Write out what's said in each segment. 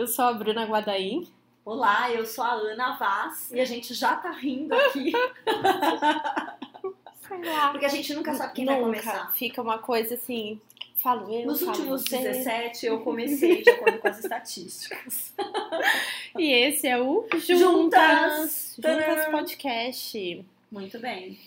Eu sou a Bruna Guadaim. Olá, eu sou a Ana Vaz e a gente já tá rindo aqui. Porque a gente nunca sabe quem Nunca. vai começar. Fica uma coisa assim, falo eu, Nos falo últimos você. 17 eu comecei de acordo com as estatísticas. E esse é o Juntas. Juntas. Juntas. Podcast. Muito bem.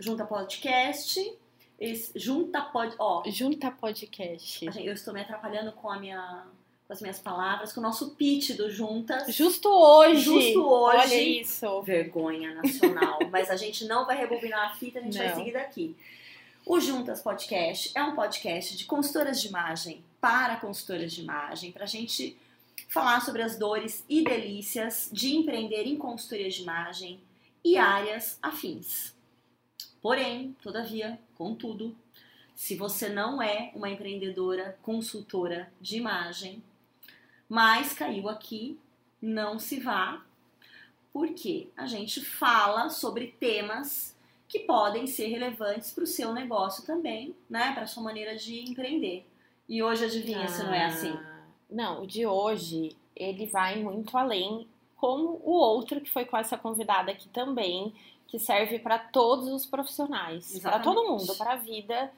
Junta podcast. Esse, junta pod. Ó, Junta Podcast. eu estou me atrapalhando com a minha. Com as minhas palavras, com o nosso pitch do Juntas. Justo hoje. Justo hoje. Olha isso. Vergonha nacional. Mas a gente não vai rebobinar a fita, a gente vai Não. seguir daqui. O Juntas Podcast é um podcast de consultoras de imagem para consultoras de imagem, para a gente falar sobre as dores e delícias de empreender em consultoria de imagem e áreas afins. Porém, todavia, contudo, se você não é uma empreendedora consultora de imagem, mas caiu aqui, não se vá, porque a gente fala sobre temas que podem ser relevantes para o seu negócio também, né? Para sua maneira de empreender. E hoje adivinha se não é assim? Ah, Não, o de hoje, ele vai muito além, como o outro que foi com essa convidada aqui também, que serve para todos os profissionais, para todo mundo, para a vida,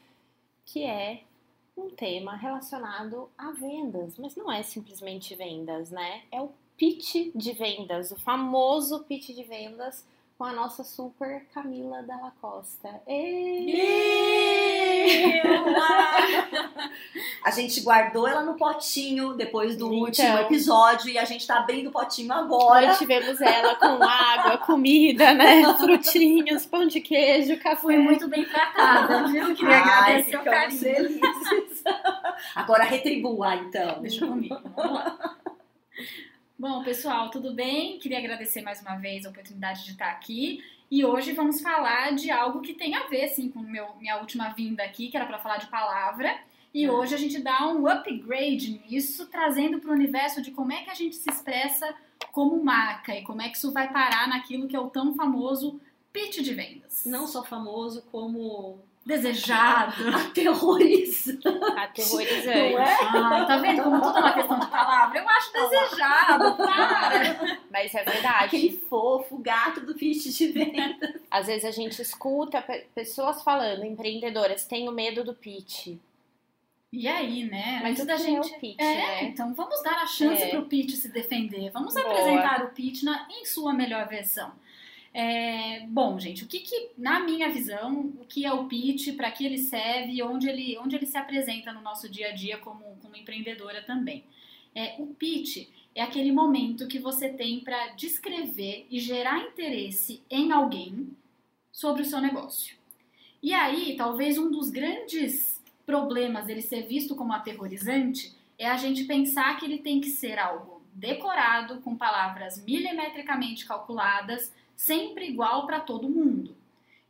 que é um tema relacionado a vendas, mas não é simplesmente vendas, né? É o pitch de vendas, o famoso pitch de vendas com a nossa super Camila Dalla Costa. Ê! A gente guardou ela no potinho depois do Então. último episódio e a gente tá abrindo o potinho agora. Agora tivemos ela com água, comida, né? Frutinhos, pão de queijo, café. Fui muito bem tratada, viu? Queria Ai, agradecer o carinho. felizes. Agora retribua, então. Deixa comigo, vamos lá. Bom, pessoal, tudo bem? Queria agradecer mais uma vez a oportunidade de estar aqui. E hoje vamos falar de algo que tem a ver, sim, com meu, minha última vinda aqui, que era para falar de palavra. E hoje a gente dá um upgrade nisso, trazendo para o universo de como é que a gente se expressa como marca e como é que isso vai parar naquilo que é o tão famoso pitch de vendas. Não só famoso, como desejado. aterrorizante. Aterrorizante. Não é? Ai, tá vendo como tudo é uma questão de palavra? Eu acho desejado, para. Mas é verdade. Aquele fofo gato do pitch de venda. Às vezes a gente escuta pe- pessoas falando, empreendedoras, tenho medo do pitch. E aí, né? Mas o da que gente. é o pitch, É, né? então vamos dar a chance É. pro pitch se defender. Vamos Boa. apresentar o pitch na, em sua melhor versão. É, bom, gente, o que, que, na minha visão, o que é o pitch, para que ele serve onde ele, onde ele se apresenta no nosso dia a dia como, como empreendedora também. É, o pitch é aquele momento que você tem para descrever e gerar interesse em alguém sobre o seu negócio. E aí, talvez um dos grandes problemas dele ser visto como aterrorizante é a gente pensar que ele tem que ser algo decorado, com palavras milimetricamente calculadas, sempre igual para todo mundo.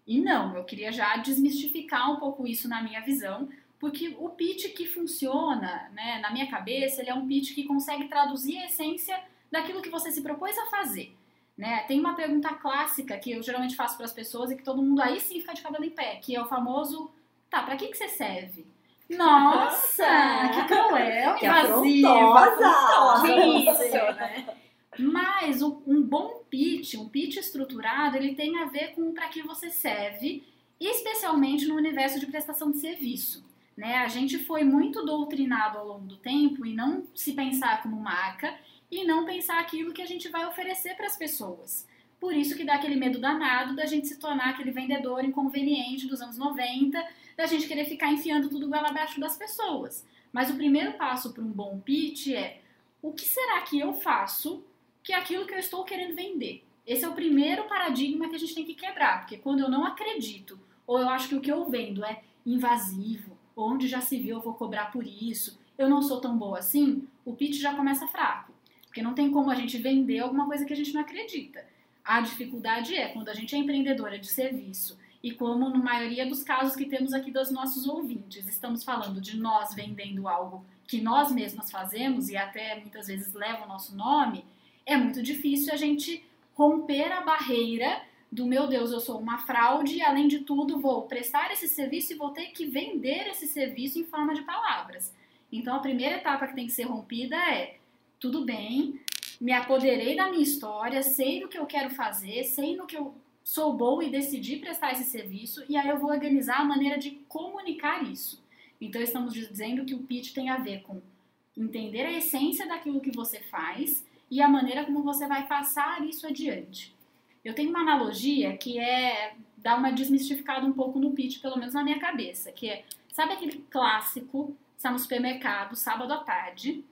E não, eu queria já desmistificar um pouco isso na minha visão, porque o pitch que funciona, né, na minha cabeça, ele é um pitch que consegue traduzir a essência daquilo que você se propôs a fazer. Né? Tem uma pergunta clássica que eu geralmente faço para as pessoas e que todo mundo aí sim fica de cabelo em pé, que é o famoso, tá, para que, que você serve? Nossa, que cruel, Que invasiva, afrontosa. afrontosa Isso. né? Mas o- um bom pitch, um pitch estruturado, ele tem a ver com para que você serve, especialmente no universo de prestação de serviço. Né? A gente foi muito doutrinado ao longo do tempo em não se pensar como marca e não pensar aquilo que a gente vai oferecer para as pessoas. Por isso que dá aquele medo danado da gente se tornar aquele vendedor inconveniente dos anos 90, da gente querer ficar enfiando tudo goela abaixo das pessoas. Mas o primeiro passo para um bom pitch é o que será que eu faço que é aquilo que eu estou querendo vender? Esse é o primeiro paradigma que a gente tem que quebrar, porque quando eu não acredito, ou eu acho que o que eu vendo é invasivo, onde já se viu eu vou cobrar por isso, eu não sou tão boa assim, o pitch já começa fraco. Porque não tem como a gente vender alguma coisa que a gente não acredita. A dificuldade é quando a gente é empreendedora de serviço e como na maioria dos casos que temos aqui dos nossos ouvintes, estamos falando de nós vendendo algo que nós mesmas fazemos e até muitas vezes leva o nosso nome, é muito difícil a gente romper a barreira do meu Deus, eu sou uma fraude e além de tudo vou prestar esse serviço e vou ter que vender esse serviço em forma de palavras. Então a primeira etapa que tem que ser rompida é tudo bem, me apoderei da minha história, sei do que eu quero fazer, sei no que eu sou boa e decidi prestar esse serviço, e aí eu vou organizar a maneira de comunicar isso. Então, estamos dizendo que o pitch tem a ver com entender a essência daquilo que você faz e a maneira como você vai passar isso adiante. Eu tenho uma analogia que é dar uma desmistificada um pouco no pitch, pelo menos na minha cabeça, que é, sabe aquele clássico, está no supermercado, sábado à tarde,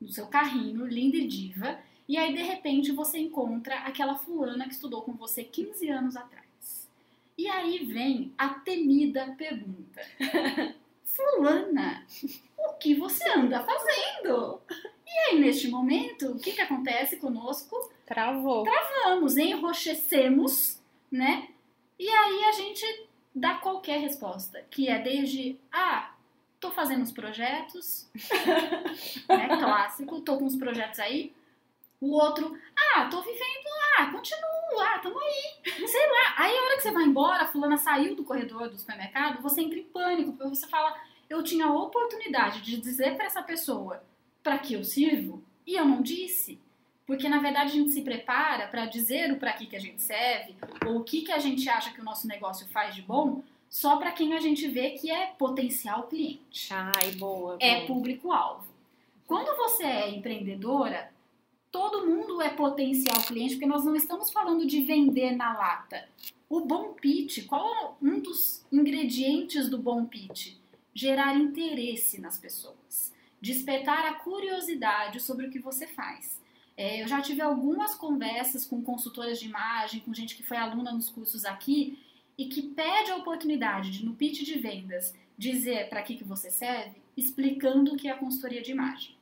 no seu carrinho, linda e diva, e aí de repente você encontra aquela fulana que estudou com você 15 anos atrás. E aí vem a temida pergunta: Fulana, o que você anda fazendo? E aí, neste momento, o que, que acontece conosco? Travou. Travamos, enrochecemos, né? E aí a gente dá qualquer resposta, que é desde, ah, tô fazendo uns projetos, né, clássico, tô com uns projetos aí. O outro, ah, tô vivendo, ah, continuo, ah, tamo aí, sei lá. Aí a hora que você vai embora, a fulana saiu do corredor do supermercado, você entra em pânico, porque você fala, eu tinha a oportunidade de dizer para essa pessoa para que eu sirvo e eu não disse. Porque na verdade a gente se prepara para dizer o para que, que a gente serve ou o que, que a gente acha que o nosso negócio faz de bom só para quem a gente vê que é potencial cliente. Ai, boa. É boa. público-alvo. Quando você é empreendedora, todo mundo é potencial cliente, porque nós não estamos falando de vender na lata. O bom pitch, qual é um dos ingredientes do bom pitch? Gerar interesse nas pessoas, despertar a curiosidade sobre o que você faz. É, eu já tive algumas conversas com consultoras de imagem, com gente que foi aluna nos cursos aqui e que pede a oportunidade de, no pitch de vendas, dizer para que, que você serve, explicando o que é a consultoria de imagem.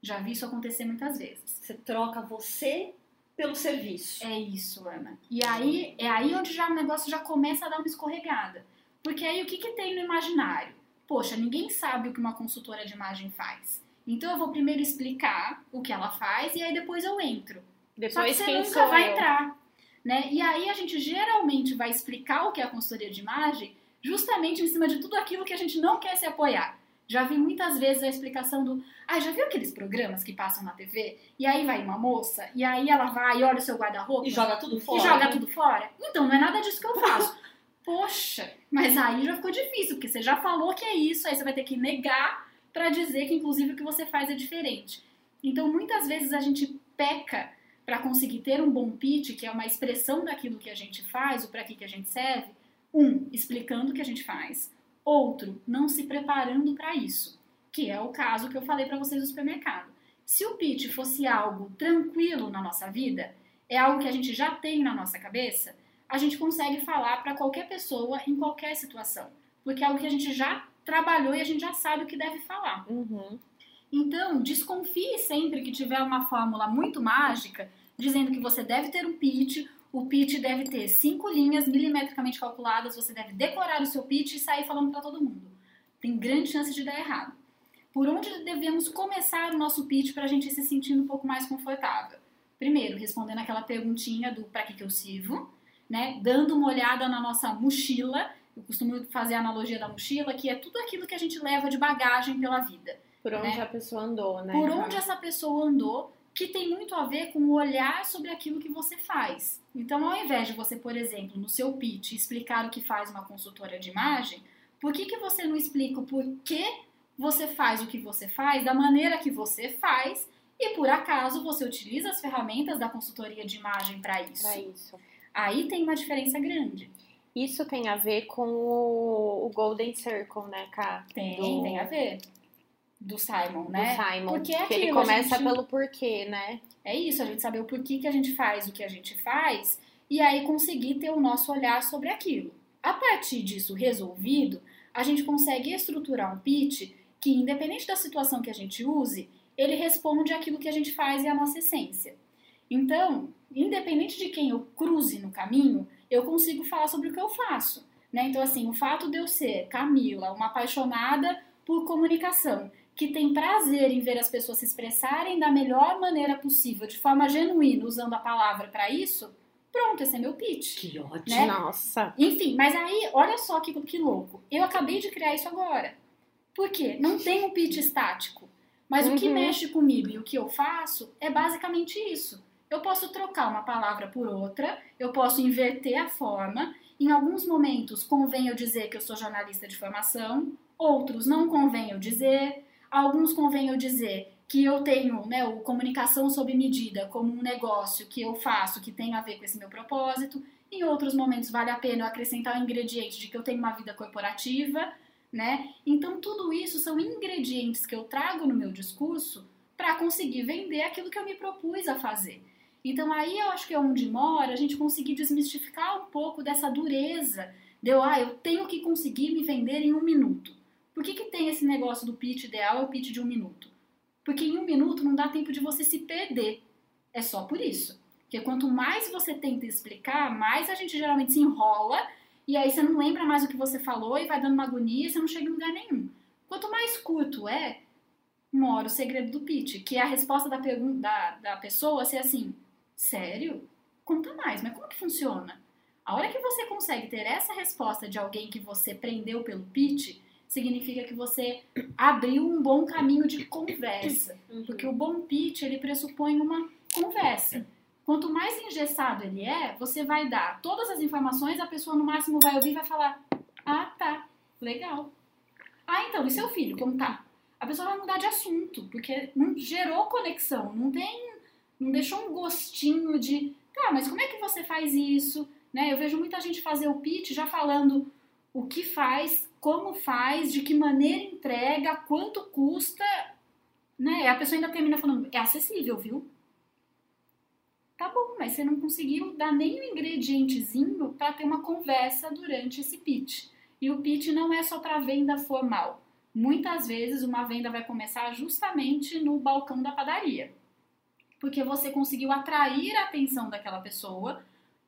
Já vi isso acontecer muitas vezes. Você troca você pelo serviço. É isso, Ana. E aí é aí onde já o negócio já começa a dar uma escorregada. Porque aí o que, que tem no imaginário? Poxa, ninguém sabe o que uma consultora de imagem faz. Então eu vou primeiro explicar o que ela faz e aí depois eu entro. Depois Só que você nunca vai eu? entrar. Né? E aí a gente geralmente vai explicar o que é a consultoria de imagem justamente em cima de tudo aquilo que a gente não quer se apoiar. Já vi muitas vezes a explicação do. Ah, já viu aqueles programas que passam na TV? E aí vai uma moça, e aí ela vai e olha o seu guarda-roupa E joga tudo e fora. joga tudo fora? Então, não é nada disso que eu faço. Poxa, mas aí já ficou difícil, porque você já falou que é isso, aí você vai ter que negar para dizer que, inclusive, o que você faz é diferente. Então, muitas vezes a gente peca para conseguir ter um bom pitch, que é uma expressão daquilo que a gente faz, o para que, que a gente serve. Um, explicando o que a gente faz. Outro, não se preparando para isso, que é o caso que eu falei para vocês do supermercado. Se o pitch fosse algo tranquilo na nossa vida, é algo que a gente já tem na nossa cabeça, a gente consegue falar para qualquer pessoa em qualquer situação, porque é algo que a gente já trabalhou e a gente já sabe o que deve falar. Uhum. Então, desconfie sempre que tiver uma fórmula muito mágica dizendo que você deve ter um pitch, o pitch deve ter cinco linhas milimetricamente calculadas, você deve decorar o seu pitch e sair falando para todo mundo. Tem grande chance de dar errado. Por onde devemos começar o nosso pitch para a gente se sentindo um pouco mais confortável? Primeiro, respondendo aquela perguntinha do para que, que eu sirvo, né? Dando uma olhada na nossa mochila. Eu costumo fazer a analogia da mochila, que é tudo aquilo que a gente leva de bagagem pela vida. Por onde Né? a pessoa andou, né? Por onde essa pessoa andou, que tem muito a ver com o olhar sobre aquilo que você faz. Então, ao invés de você, por exemplo, no seu pitch, explicar o que faz uma consultora de imagem, por que, que você não explica o porquê você faz o que você faz, da maneira que você faz, e por acaso você utiliza as ferramentas da consultoria de imagem para isso? Pra isso. Aí tem uma diferença grande. Isso tem a ver com o, o Golden Circle, né, Cá? Tem, Do- tem a ver. Do Simon, né? Do Simon. Porque é que ele aquilo, a começa gente- pelo porquê, né? É isso, a gente saber o porquê que a gente faz o que a gente faz e aí conseguir ter o nosso olhar sobre aquilo. A partir disso resolvido, a gente consegue estruturar um pitch que, independente da situação que a gente use, ele responde aquilo que a gente faz e a nossa essência. Então, independente de quem eu cruze no caminho, eu consigo falar sobre o que eu faço. Né? Então, assim, o fato de eu ser Camila, uma apaixonada por comunicação, que tem prazer em ver as pessoas se expressarem da melhor maneira possível, de forma genuína, usando a palavra para isso, pronto, esse é meu pitch. Que ótimo. Né? Nossa. Enfim, mas aí, olha só que, que louco. Eu acabei de criar isso agora. Por quê? Não tem um pitch estático. Mas o que Uhum. mexe comigo e o que eu faço é basicamente isso. Eu posso trocar uma palavra por outra, eu posso inverter a forma. Em alguns momentos convém eu dizer que eu sou jornalista de formação, outros não convém eu dizer, alguns convém eu dizer que eu tenho né, o comunicação sob medida como um negócio que eu faço que tem a ver com esse meu propósito. Em outros momentos vale a pena eu acrescentar o ingrediente de que eu tenho uma vida corporativa, né? Então tudo isso são ingredientes que eu trago no meu discurso para conseguir vender aquilo que eu me propus a fazer. Então aí eu acho que é onde mora a gente conseguir desmistificar um pouco dessa dureza de eu, ah, eu tenho que conseguir me vender em um minuto. Por que, que tem esse negócio do pitch ideal, é o pitch de um minuto? Porque em um minuto não dá tempo de você se perder. É só por isso. Porque quanto mais você tenta explicar, mais a gente geralmente se enrola e aí você não lembra mais o que você falou e vai dando uma agonia e você não chega em lugar nenhum. Quanto mais curto é, mora o segredo do pitch, que é a resposta da, pergunta, da, da pessoa ser assim, sério? Conta mais, mas como que funciona? A hora que você consegue ter essa resposta de alguém que você prendeu pelo pitch, significa que você abriu um bom caminho de conversa. Porque o bom pitch, ele pressupõe uma conversa. Quanto mais engessado ele é, você vai dar todas as informações, a pessoa no máximo vai ouvir e vai falar: Ah, tá, legal. Ah, então, e seu filho, como tá? A pessoa vai mudar de assunto, porque não gerou conexão, não tem. Não deixou um gostinho de. Tá, mas como é que você faz isso? Né? Eu vejo muita gente fazer o pitch já falando o que faz, como faz, de que maneira entrega, quanto custa, né? A pessoa ainda termina falando, é acessível, viu? Tá bom, mas você não conseguiu dar nem um ingredientezinho para ter uma conversa durante esse pitch. E o pitch não é só para venda formal. Muitas vezes uma venda vai começar justamente no balcão da padaria. Porque você conseguiu atrair a atenção daquela pessoa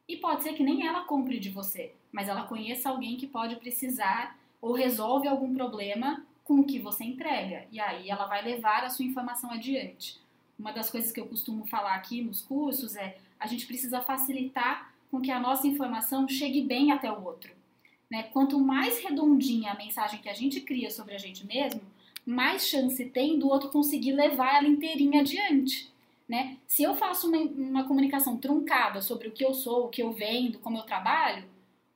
e pode ser que nem ela compre de você, mas ela conheça alguém que pode precisar ou resolve algum problema com o que você entrega. E aí ela vai levar a sua informação adiante. Uma das coisas que eu costumo falar aqui nos cursos é a gente precisa facilitar com que a nossa informação chegue bem até o outro. Né? Quanto mais redondinha a mensagem que a gente cria sobre a gente mesmo, mais chance tem do outro conseguir levar ela inteirinha adiante. Né? Se eu faço uma, uma comunicação truncada sobre o que eu sou, o que eu vendo, como eu trabalho,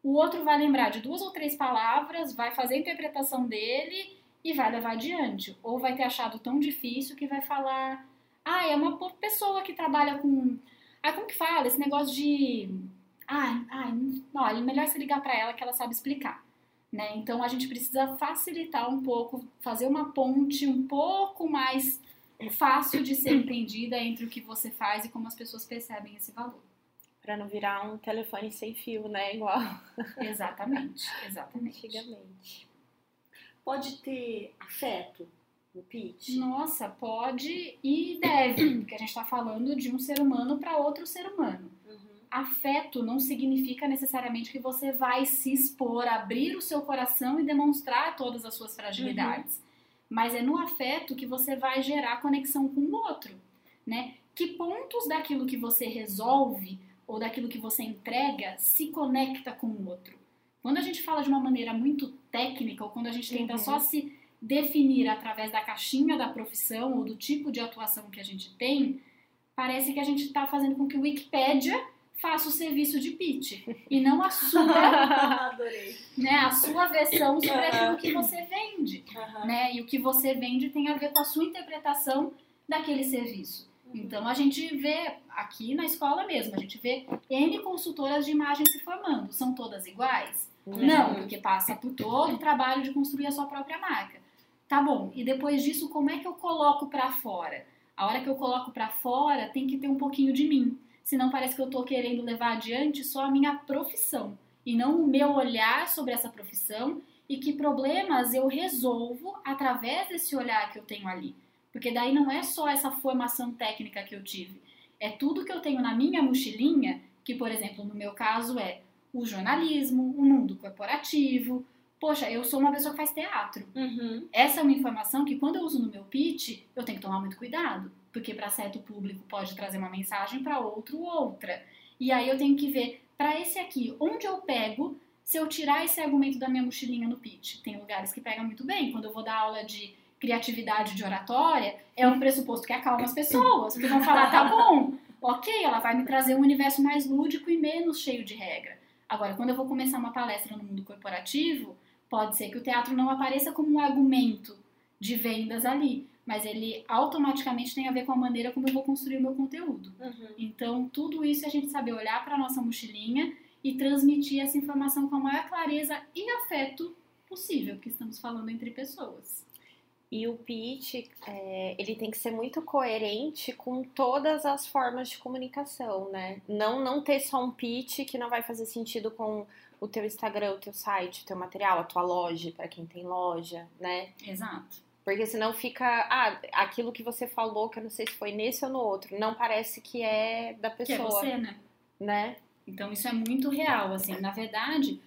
o outro vai lembrar de duas ou três palavras, vai fazer a interpretação dele e vai levar adiante. Ou vai ter achado tão difícil que vai falar: ah, é uma pessoa que trabalha com. Ah, como que fala? Esse negócio de. Ah, ah olha, melhor se ligar para ela que ela sabe explicar. Né? Então a gente precisa facilitar um pouco, fazer uma ponte um pouco mais fácil de ser entendida entre o que você faz e como as pessoas percebem esse valor. Para não virar um telefone sem fio, né? Igual Exatamente, exatamente. antigamente. Pode ter afeto no pitch? Nossa, pode e deve, porque a gente está falando de um ser humano para outro ser humano. Uhum. Afeto não significa necessariamente que você vai se expor, abrir o seu coração e demonstrar todas as suas fragilidades. Mas é no afeto que você vai gerar conexão com o outro, né? Que pontos daquilo que você resolve ou daquilo que você entrega se conecta com o outro? Quando a gente fala de uma maneira muito técnica ou quando a gente tenta Uhum. só se definir através da caixinha da profissão ou do tipo de atuação que a gente tem, parece que a gente está fazendo com que o Wikipédia faça o serviço de pitch e não a sua, né, a sua versão sobre aquilo que você vende, né? E o que você vende tem a ver com a sua interpretação daquele serviço. Então a gente vê aqui na escola mesmo, a gente vê N consultoras de imagem se formando. São todas iguais? Não, porque passa por todo o trabalho de construir a sua própria marca. Tá bom, e depois disso, como é que eu coloco pra fora? A hora que eu coloco pra fora, tem que ter um pouquinho de mim. Senão parece que eu tô querendo levar adiante só a minha profissão e não o meu olhar sobre essa profissão e que problemas eu resolvo através desse olhar que eu tenho ali. Porque daí não é só essa formação técnica que eu tive, é tudo que eu tenho na minha mochilinha, que por exemplo, no meu caso é o jornalismo, o mundo corporativo. Poxa, eu sou uma pessoa que faz teatro. Uhum. Essa é uma informação que quando eu uso no meu pitch, eu tenho que tomar muito cuidado, porque para certo público pode trazer uma mensagem, para outro outra. E aí eu tenho que ver para esse aqui, onde eu pego se eu tirar esse argumento da minha mochilinha no pitch. Tem lugares que pegam muito bem, quando eu vou dar aula de criatividade de oratória, é um pressuposto que acalma as pessoas, porque vão falar, tá bom, ok, ela vai me trazer um universo mais lúdico e menos cheio de regra. Agora, quando eu vou começar uma palestra no mundo corporativo, pode ser que o teatro não apareça como um argumento de vendas ali, mas ele automaticamente tem a ver com a maneira como eu vou construir o meu conteúdo. Uhum. Então, tudo isso é a gente saber olhar para a nossa mochilinha e transmitir essa informação com a maior clareza e afeto possível, que estamos falando entre pessoas. E o pitch, é, ele tem que ser muito coerente com todas as formas de comunicação, né? Não, não ter só um pitch que não vai fazer sentido com o teu Instagram, o teu site, o teu material, a tua loja, para quem tem loja, né? Exato. Porque senão fica, ah, aquilo que você falou, que eu não sei se foi nesse ou no outro, não parece que é da Que é pessoa, você, né? né? Então isso é muito real, assim. Na verdade,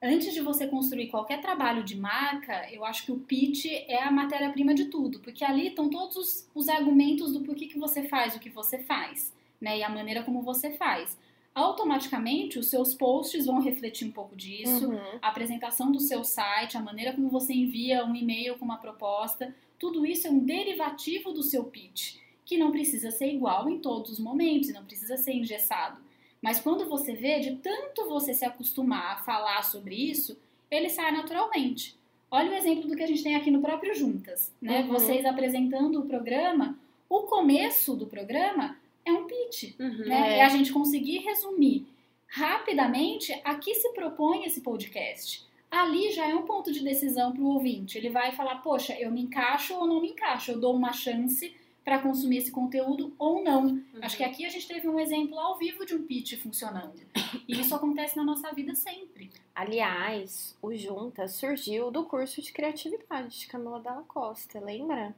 antes de você construir qualquer trabalho de marca, eu acho que o pitch é a matéria-prima de tudo, porque ali estão todos os, os argumentos do porquê que você faz o que você faz, né? E a maneira como você faz. Automaticamente, os seus posts vão refletir um pouco disso, Uhum. a apresentação do seu site, a maneira como você envia um e-mail com uma proposta, tudo isso é um derivativo do seu pitch, que não precisa ser igual em todos os momentos, não precisa ser engessado. Mas quando você vê, de tanto você se acostumar a falar sobre isso, ele sai naturalmente. Olha o exemplo do que a gente tem aqui no próprio Juntas, né? Uhum. Vocês apresentando o programa, o começo do programa é um pitch, Uhum. né? É. E a gente conseguir resumir rapidamente a que se propõe esse podcast. Ali já é um ponto de decisão para o ouvinte. Ele vai falar: poxa, eu me encaixo ou não me encaixo? Eu dou uma chance para consumir esse conteúdo ou não. Uhum. Acho que aqui a gente teve um exemplo ao vivo de um pitch funcionando. E isso acontece na nossa vida sempre. Aliás, o Junta surgiu do curso de criatividade de Camila Dalla Costa, lembra?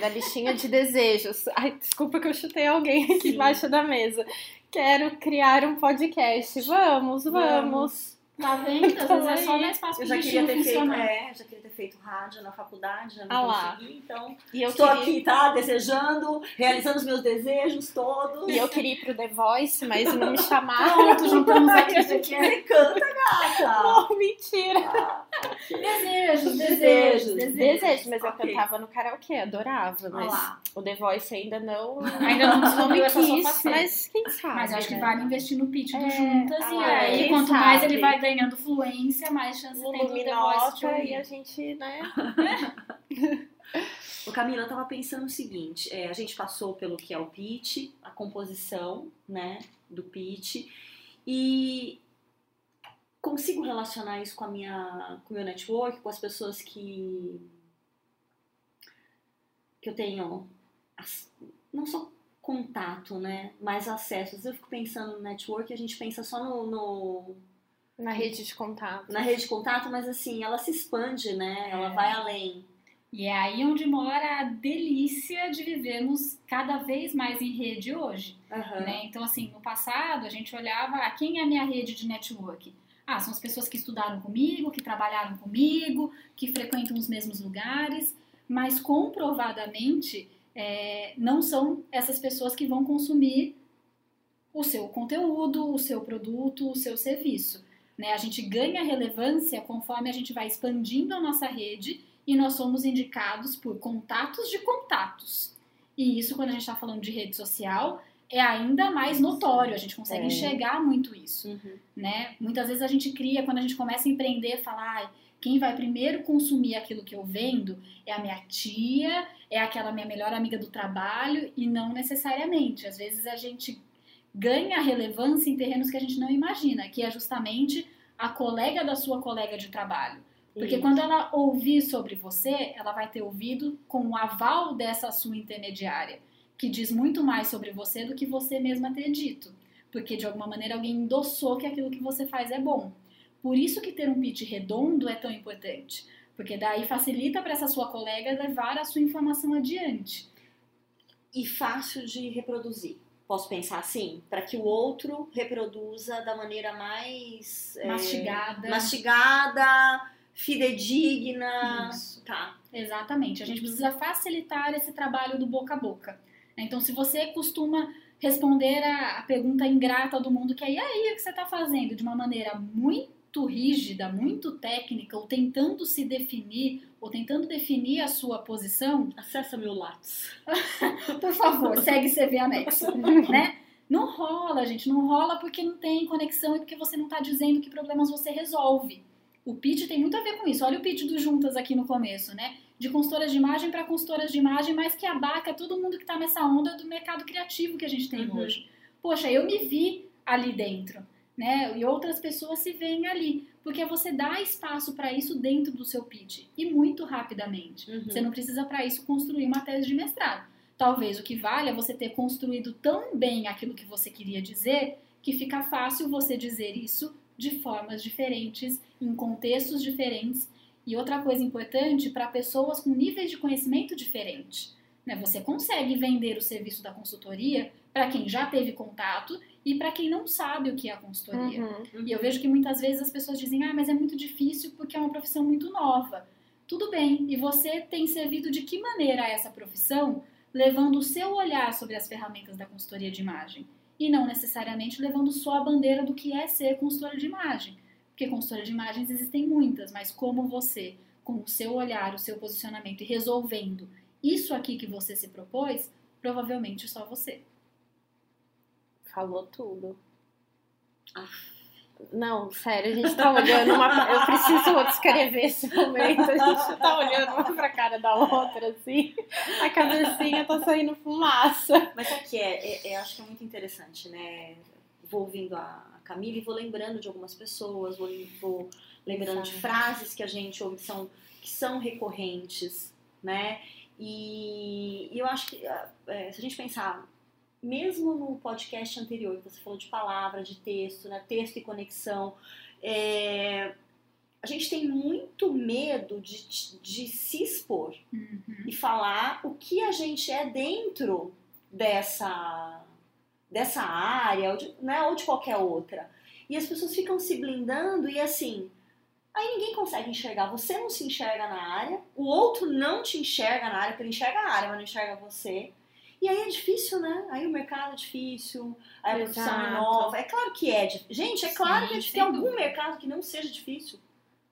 Da listinha de desejos. Ai, desculpa que eu chutei alguém aqui Sim. embaixo da mesa. Quero criar um podcast. Vamos, vamos. Tá vendo? Às Então, vezes é só dar espaço Eu já queria ter feito, funcionar. é, já queria ter feito rádio na faculdade, já não Ah lá. consegui, então E eu, estou queria, aqui, tá? Desejando, realizando os meus desejos todos. e eu queria ir pro The Voice, mas não me chamaram. Pronto, juntamos aqui aqui. Você canta, gata! Não, mentira. Ah, Desejos, desejos, Desejos, desejos. Desejo, mas eu Ok. cantava no karaokê, adorava. Olha Mas lá. o The Voice ainda não, Ainda não não me quis, mas quem sabe. Mas eu acho que né? vale investir no pitch do É, Juntas ah e aí quanto mais sabe? ele vai ganhando fluência, mais chance tem do The de e a gente, né? Ô, Camila, eu tava pensando o seguinte, é, a gente passou pelo que é o pitch, a composição, né, do pitch, e consigo relacionar isso com a minha, com o meu network, com as pessoas que que eu tenho, não só contato, né, mas acessos. Eu fico pensando no network, a gente pensa só no, no- Na rede de contato. na rede de contato, mas assim, ela se expande, né, ela É. vai além. E é aí onde mora a delícia de vivermos cada vez mais em rede hoje. Aham. né? Então, assim, no passado a gente olhava, ah, quem é a minha rede de network? Ah, são as pessoas que estudaram comigo, que trabalharam comigo, que frequentam os mesmos lugares, mas comprovadamente é, não são essas pessoas que vão consumir o seu conteúdo, o seu produto, o seu serviço. Né? A gente ganha relevância conforme a gente vai expandindo a nossa rede e nós somos indicados por contatos de contatos. E isso, quando a gente está falando de rede social, é ainda mais notório, a gente consegue É. enxergar muito isso, Uhum. né? Muitas vezes a gente cria, quando a gente começa a empreender, falar, ai, quem vai primeiro consumir aquilo que eu vendo é a minha tia, é aquela minha melhor amiga do trabalho, e não necessariamente. Às vezes a gente ganha relevância em terrenos que a gente não imagina, que é justamente a colega da sua colega de trabalho. Porque Isso. quando ela ouvir sobre você, ela vai ter ouvido com o aval dessa sua intermediária, que diz muito mais sobre você do que você mesma ter dito. Porque de alguma maneira alguém endossou que aquilo que você faz é bom. Por isso que ter um pitch redondo é tão importante. Porque daí facilita para essa sua colega levar a sua informação adiante. e fácil de reproduzir. Posso pensar assim? Para que o outro reproduza da maneira mais é, Mastigada. mastigada, fidedigna. Isso. Tá. Exatamente. A gente precisa facilitar esse trabalho do boca a boca. Então, se você costuma responder a, a pergunta ingrata do mundo, que é e aí, o que você está fazendo? De uma maneira muito muito rígida, muito técnica, ou tentando se definir, ou tentando definir a sua posição, Acessa meu Lattes. por favor, segue CV anexo, né? Não rola, gente, não rola porque não tem conexão e porque você não está dizendo que problemas você resolve. O pitch tem muito a ver com isso. Olha o pitch do Juntas aqui no começo, né? De consultoras de imagem para consultoras de imagem, mas que abarca todo mundo que está nessa onda do mercado criativo que a gente tem Uhum. hoje. Poxa, eu me vi ali dentro, né? E outras pessoas se veem ali, porque você dá espaço para isso dentro do seu pitch e muito rapidamente. Uhum. Você não precisa para isso construir uma tese de mestrado. Talvez o que vale é você ter construído tão bem aquilo que você queria dizer que fica fácil você dizer isso de formas diferentes, em contextos diferentes. E outra coisa importante para pessoas com níveis de conhecimento diferentes. Né? Você consegue vender o serviço da consultoria para quem já teve contato e para quem não sabe o que é a consultoria. Uhum. E eu vejo que muitas vezes as pessoas dizem, ah, mas é muito difícil porque é uma profissão muito nova. Tudo bem, e você tem servido de que maneira a essa profissão, levando o seu olhar sobre as ferramentas da consultoria de imagem? E não necessariamente levando só a bandeira do que é ser consultora de imagem. Porque consultora de imagens existem muitas, mas como você, com o seu olhar, o seu posicionamento e resolvendo isso aqui que você se propôs, provavelmente só você. Falou tudo. Não, sério, a gente tá olhando uma. Eu preciso descrever esse momento. A gente tá olhando uma pra cara da outra, assim. A cabecinha tá saindo fumaça. Mas sabe o que é? É- é- Acho que é muito interessante, né? Vou ouvindo a Camila e vou lembrando de algumas pessoas, vou, vou lembrando de Exato. frases que a gente ouve que são, que são recorrentes, né? E, e eu acho que, ah, é, se a gente pensar, mesmo no podcast anterior, você falou de palavra, de texto, né? Texto e conexão, é, a gente tem muito medo de, de se expor Uhum. e falar o que a gente é dentro dessa dessa área ou de, né, ou de qualquer outra. E as pessoas ficam se blindando e assim, aí ninguém consegue enxergar. Você não se enxerga na área, o outro não te enxerga na área, porque ele enxerga a área, mas não enxerga você. E aí é difícil, né? Aí o mercado é difícil, aí a profissão é nova. É claro que é difícil. Gente, é claro Sim, que é difícil. sem Tem algum dúvida. mercado que não seja difícil?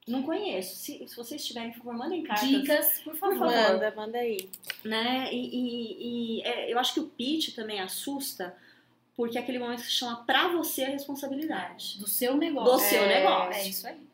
Não conheço. Se, se vocês tiverem, por favor, mandem cartas Dicas, por favor. favor. Manda, manda aí. né? E, e- e, é, eu acho que o pitch também assusta, porque é aquele momento que se chama pra você a responsabilidade. Do seu negócio. Do seu É, negócio. É isso aí.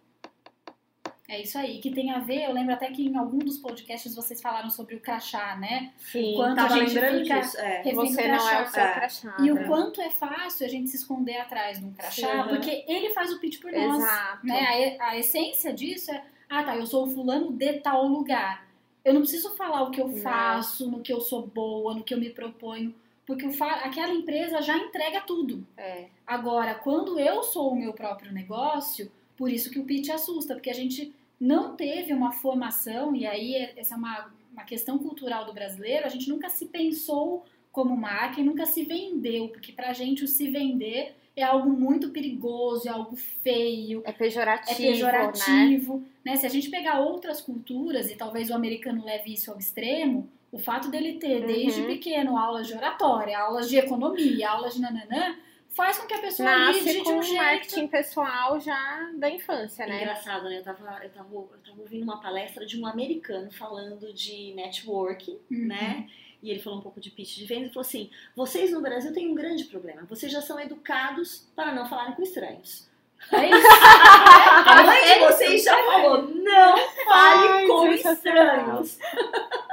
É isso aí, que tem a ver, eu lembro até que em algum dos podcasts vocês falaram sobre o crachá, né? Sim. Quanto Tava a gente fica disso. É. Você não é o seu É. crachá. E o né? quanto é fácil a gente se esconder atrás de um crachá, Sim. porque ele faz o pitch por nós. Exato. Né? A, a essência disso é, ah tá, eu sou o fulano de tal lugar. Eu não preciso falar o que eu Não. faço, no que eu sou boa, no que eu me proponho, porque o aquela empresa já entrega tudo. É. Agora, quando eu sou o meu próprio negócio, por isso que o pitch assusta, porque a gente não teve uma formação, e aí é- essa é uma, uma questão cultural do brasileiro, a gente nunca se pensou como marca e nunca se vendeu, porque pra gente o se vender é algo muito perigoso, é algo feio, É é pejorativo, né? pejorativo. Né? Se a gente pegar outras culturas, e talvez o americano leve isso ao extremo, o fato dele ter desde Uhum. pequeno aulas de oratória, aulas de economia, aulas de nananã, faz com que a pessoa Nasce com um jeito. marketing pessoal já da infância, né? engraçado, né? Eu tava, eu, tava, eu tava ouvindo uma palestra de um americano falando de networking, Uhum. né? E ele falou um pouco de pitch de vendas e falou assim: vocês no Brasil têm um grande problema. Vocês já são educados para não falarem com estranhos. É isso. A mãe de vocês já falou: não fale Ai, com estranhos.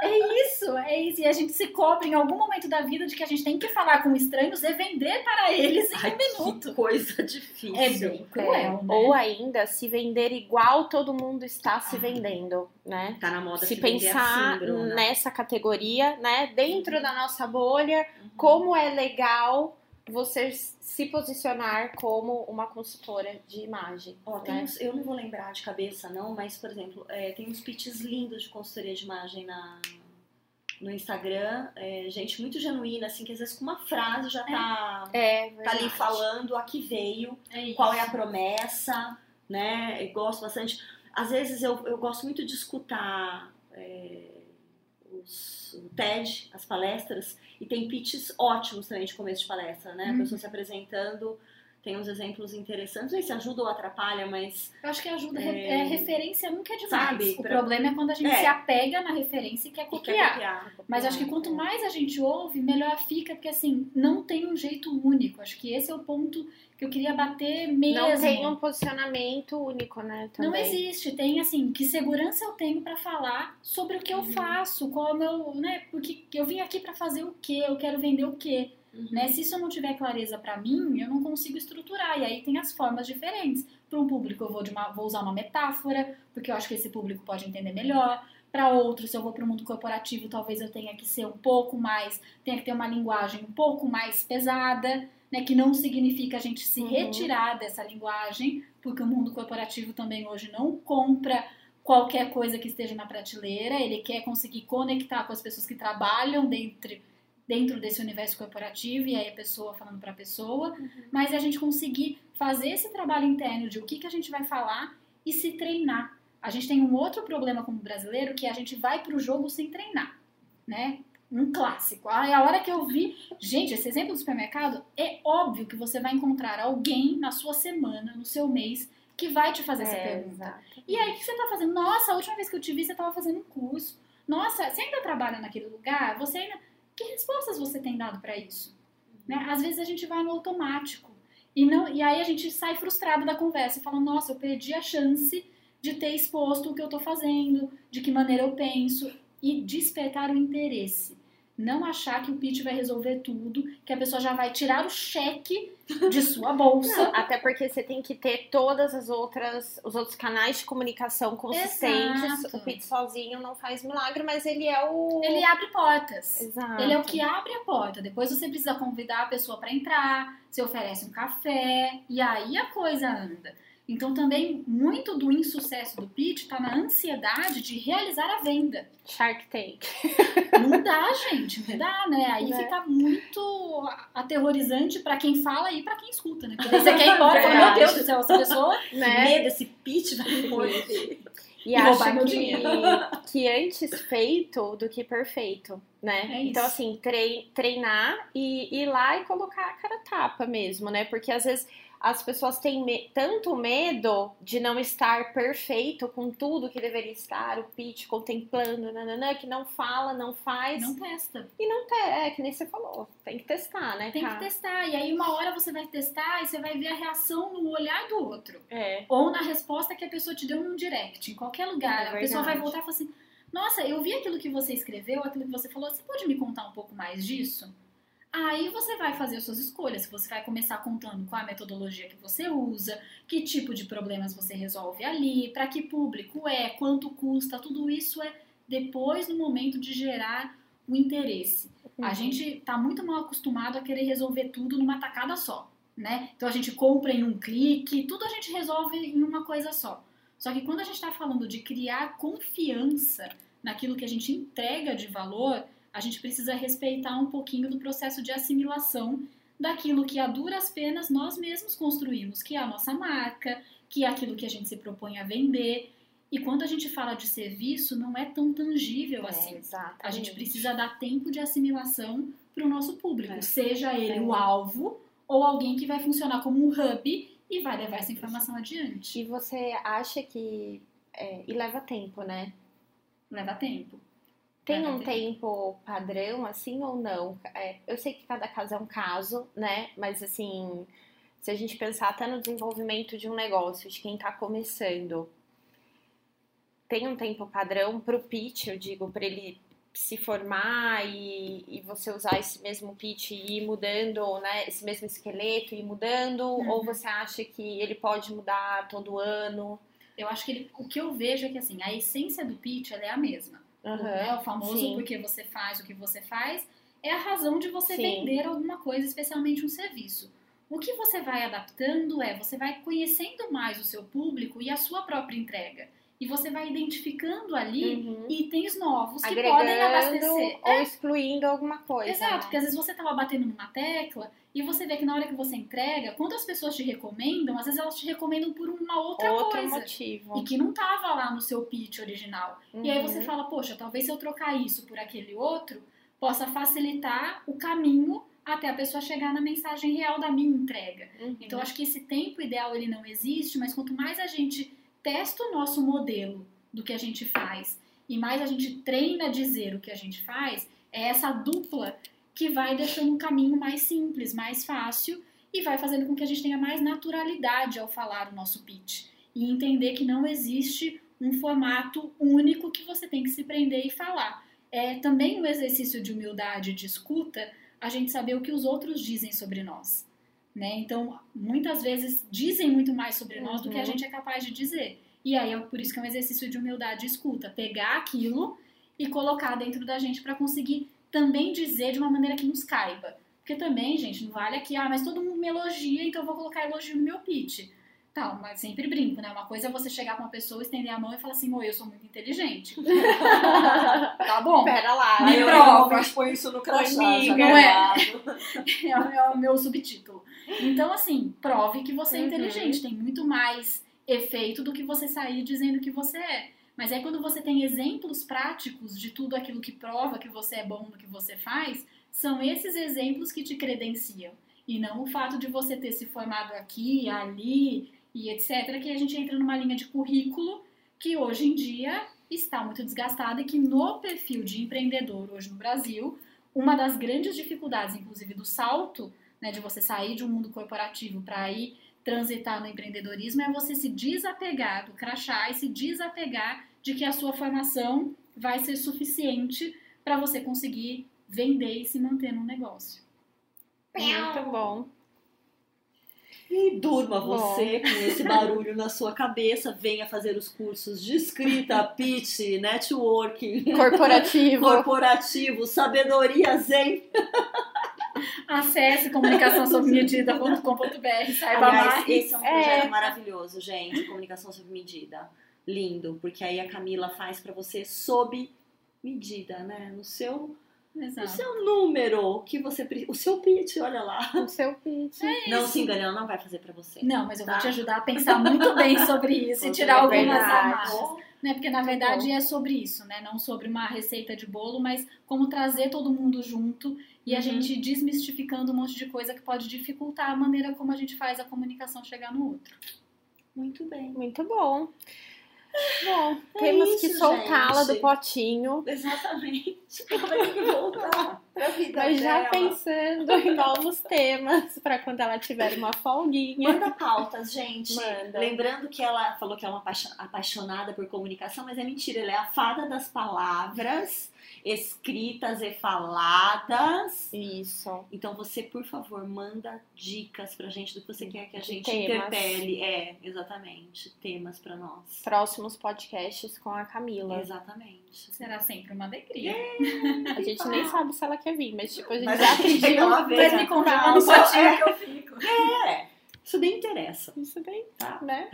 É isso, é isso. E a gente se cobra em algum momento da vida de que a gente tem que falar com estranhos e vender para eles em Ai, um minuto. que coisa difícil. É bem É, cruel, né? Ou ainda se vender igual todo mundo está se vendendo, né? Tá na moda Se se vender pensar assim, nessa categoria, né? Dentro Uhum. da nossa bolha, Uhum. como é legal você se posicionar como uma consultora de imagem. Ó, né? uns- eu não vou lembrar de cabeça, não, mas, por exemplo, é, tem uns pitches lindos de consultoria de imagem na, no Instagram. é, gente muito genuína, assim, que às vezes com uma frase já tá, É, tá ali falando a que veio, É qual é a promessa, né? Eu gosto bastante. Às vezes eu, eu gosto muito de escutar é, os, o TED, as palestras, e tem pitches ótimos também de começo de palestra, né? A Uhum. pessoa se apresentando tem uns exemplos interessantes. Não sei se ajuda ou atrapalha, mas. Eu acho que ajuda. É. É... referência nunca é demais. Sabe, o pra- problema é quando a gente É. se apega na referência e quer que copiar. quer copiar. Mas acho que quanto mais a gente ouve, melhor fica, porque assim, não tem um jeito único. Acho que esse é o ponto que eu queria bater mesmo. Não tem um posicionamento único, né? Não Também. existe. Tem assim, que segurança eu tenho pra falar sobre o que eu Uhum. faço, qual é o meu, né? Porque eu vim aqui pra fazer o quê? Eu quero vender o quê? Uhum. Né? Se isso não tiver clareza pra mim, eu não consigo estruturar. E aí tem as formas diferentes. Para um público eu vou, de uma- vou usar uma metáfora, porque eu acho que esse público pode entender melhor. Para outro, se eu vou para o mundo corporativo, talvez eu tenha que ser um pouco mais, tenha que ter uma linguagem um pouco mais pesada, né? Que não significa a gente se Uhum. retirar dessa linguagem, porque o mundo corporativo também hoje não compra qualquer coisa que esteja na prateleira, ele quer conseguir conectar com as pessoas que trabalham dentro, dentro desse universo corporativo, e aí a pessoa falando para a pessoa, mas é a gente conseguir fazer esse trabalho interno de o que, que a gente vai falar e se treinar. A gente tem um outro problema como brasileiro, que a gente vai pro jogo sem treinar, né? Um clássico. Aí a hora que eu vi, gente, esse exemplo do supermercado, é óbvio que você vai encontrar alguém na sua semana, no seu mês, que vai te fazer essa É, pergunta. exato. E aí, o que você tá fazendo? Nossa, a última vez que eu te vi, você tava fazendo um curso. Nossa, você ainda trabalha naquele lugar? Você ainda. Que respostas você tem dado pra isso? Né? Às vezes a gente vai no automático. E, não, e aí a gente sai frustrado da conversa e fala, nossa, eu perdi a chance de ter exposto o que eu tô fazendo, de que maneira eu penso, e despertar o interesse. Não achar que o pitch vai resolver tudo, que a pessoa já vai tirar o cheque de sua bolsa. Não, até porque você tem que ter todas as outras, os outros canais de comunicação consistentes. Exato. O pitch sozinho não faz milagre, mas ele é o. Ele abre portas. Exato. Ele é o que abre a porta. Depois você precisa convidar a pessoa para entrar, você oferece um café e aí a coisa anda. Então também muito do insucesso do pitch está na ansiedade de realizar a venda. Shark Tank. Não dá, gente, não dá, né? Aí Né? fica muito aterrorizante para quem fala e para quem escuta, né? Porque você quer ir embora fala, meu. Deus do céu, essa pessoa Né? Medo, esse pitch vai morder. E, E acho que, dinheiro. que antes feito do que perfeito, né? É então, assim, trei- treinar e ir lá e colocar a cara tapa mesmo, né? Porque às vezes as pessoas têm me- tanto medo de não estar perfeito com tudo que deveria estar, o pitch contemplando, nananã, que não fala, não faz. não testa. E não tem, é que nem você falou, tem que testar, né? Tem que cara? testar. E aí uma hora você vai testar e você vai ver a reação no olhar do outro. É. Ou na resposta que a pessoa te deu num direct, em qualquer lugar. É a pessoa vai voltar e falar assim: Nossa, eu vi aquilo que você escreveu, aquilo que você falou, você pode me contar um pouco mais disso? Aí você vai fazer as suas escolhas. Você vai começar contando qual a metodologia que você usa, que tipo de problemas você resolve ali, para que público é, quanto custa, tudo isso é depois no momento de gerar o interesse. A Uhum. gente tá muito mal acostumado a querer resolver tudo numa tacada só, né? Então a gente compra em um clique, tudo a gente resolve em uma coisa só. Só que quando a gente está falando de criar confiança naquilo que a gente entrega de valor, a gente precisa respeitar um pouquinho do processo de assimilação daquilo que a duras penas nós mesmos construímos, que é a nossa marca, que é aquilo que a gente se propõe a vender. E quando a gente fala de serviço, não é tão tangível assim. É, exatamente. A gente precisa dar tempo de assimilação para o nosso público, É. seja ele É. o alvo ou alguém que vai funcionar como um hub e vai levar essa informação adiante. E você acha que. é, e leva tempo, né? Leva tempo. Tem um tempo padrão, assim, ou não? É, eu sei que cada caso é um caso, né? Mas, assim, se a gente pensar até no desenvolvimento de um negócio, de quem tá começando, tem um tempo padrão pro pitch, eu digo, para ele se formar e, e você usar esse mesmo pitch e ir mudando, né? Esse mesmo esqueleto e ir mudando? Uhum. Ou você acha que ele pode mudar todo ano? Eu acho que ele- o que eu vejo é que assim, a essência do pitch é a mesma. Aham, né? O famoso sim. porque você faz o que você faz é a razão de você Sim. vender alguma coisa, especialmente um serviço. O que você vai adaptando é você vai conhecendo mais o seu público e a sua própria entrega. E você vai identificando ali Uhum. itens novos que podem abastecer. ou excluindo alguma coisa. Exato, né? porque às vezes você tava batendo numa tecla e você vê que na hora que você entrega, quando as pessoas te recomendam, às vezes elas te recomendam por uma outra Outro coisa. motivo. E que não tava lá no seu pitch original. E aí Uhum. você fala, poxa, talvez se eu trocar isso por aquele outro, possa facilitar o caminho até a pessoa chegar na mensagem real da minha entrega. Uhum. Então, acho que esse tempo ideal ele não existe, mas quanto mais a gente testa o nosso modelo do que a gente faz e mais a gente treina a dizer o que a gente faz, é essa dupla que vai deixando um caminho mais simples, mais fácil e vai fazendo com que a gente tenha mais naturalidade ao falar o nosso pitch e entender que não existe um formato único que você tem que se prender e falar. É também um exercício de humildade, de escuta, a gente saber o que os outros dizem sobre nós. Né? Então, muitas vezes dizem muito mais sobre nós do que a Uhum. gente é capaz de dizer. E aí é por isso que é um exercício de humildade e escuta, pegar aquilo e colocar dentro da gente para conseguir também dizer de uma maneira que nos caiba. Porque também, gente, não vale aqui, ah, mas todo mundo me elogia, então eu vou colocar elogio no meu pitch. Tá, mas sempre brinco, né? Uma coisa é você chegar pra uma pessoa, estender a mão e falar assim, "Oi, eu sou muito inteligente. tá bom. Pera lá. Me eu prova. realmente ponho isso no crachá, Amiga. Não é? É, o- é o meu subtítulo. Então, assim, prove que você é Uhum. inteligente. Tem muito mais efeito do que você sair dizendo que você é. Mas é quando você tem exemplos práticos de tudo aquilo que prova que você é bom no que você faz, são esses exemplos que te credenciam. E não o fato de você ter se formado aqui, ali e etc., que a gente entra numa linha de currículo que hoje em dia está muito desgastada e que no perfil de empreendedor hoje no Brasil, uma das grandes dificuldades, inclusive, do salto, né, de você sair de um mundo corporativo para ir transitar no empreendedorismo, é você se desapegar do crachá e se desapegar de que a sua formação vai ser suficiente para você conseguir vender e se manter no negócio. Muito bom. E durma Bom. você com esse barulho na sua cabeça, venha fazer os cursos de escrita, pitch, networking, Corporativo. corporativo, sabedoria zen. Acesse comunicaçãosobmedida.com.br, saiba Aliás, mais. esse é um projeto É. maravilhoso, gente, comunicação sob medida. Lindo, porque aí a Camila faz pra você sob medida, né? No seu, Exato. seu número que você o seu pitch, olha lá. O seu pitch. Não se engane, ela não vai fazer pra você. Não, mas eu vou Tá. te ajudar a pensar muito bem sobre isso e tirar é algumas amarras. Né? Porque na verdade é sobre isso, né? Não sobre uma receita de bolo, mas como trazer todo mundo junto e a Uhum. gente desmistificando um monte de coisa que pode dificultar a maneira como a gente faz a comunicação chegar no outro. Muito bem. Muito bom. Bom, É temos que isso, soltá-la gente. do potinho. Exatamente. Ela vai ter que voltar Mas já dela. pensando em novos temas para quando ela tiver uma folguinha. Manda pautas, gente. Manda. Lembrando que ela falou que é uma apaixo- apaixonada por comunicação, mas é mentira. Ela é a fada das palavras escritas e faladas. Isso. Então você, por favor, manda dicas pra gente do que você quer que a gente Temas. interpele. É, exatamente. Temas pra nós. Próximos podcasts com a Camila. Exatamente. Será sempre uma alegria. A gente nem sabe se ela quer vir, mas tipo, a gente Mas já gente pediu. ela vem, Mas né? me convida Não, no só potinho é. que eu fico. É, isso nem interessa. Isso bem, Tá. né?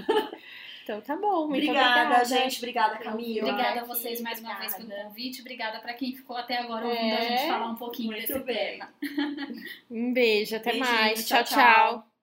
Então tá bom. Muito Obrigada, obrigada, gente. Obrigada, Camila. Obrigada a vocês mais uma vez pelo obrigada. convite. Obrigada para quem ficou até agora É. ouvindo a gente falar um pouquinho Muito desse bem. tema. Um beijo, até Beijinho, mais. tchau. tchau. tchau.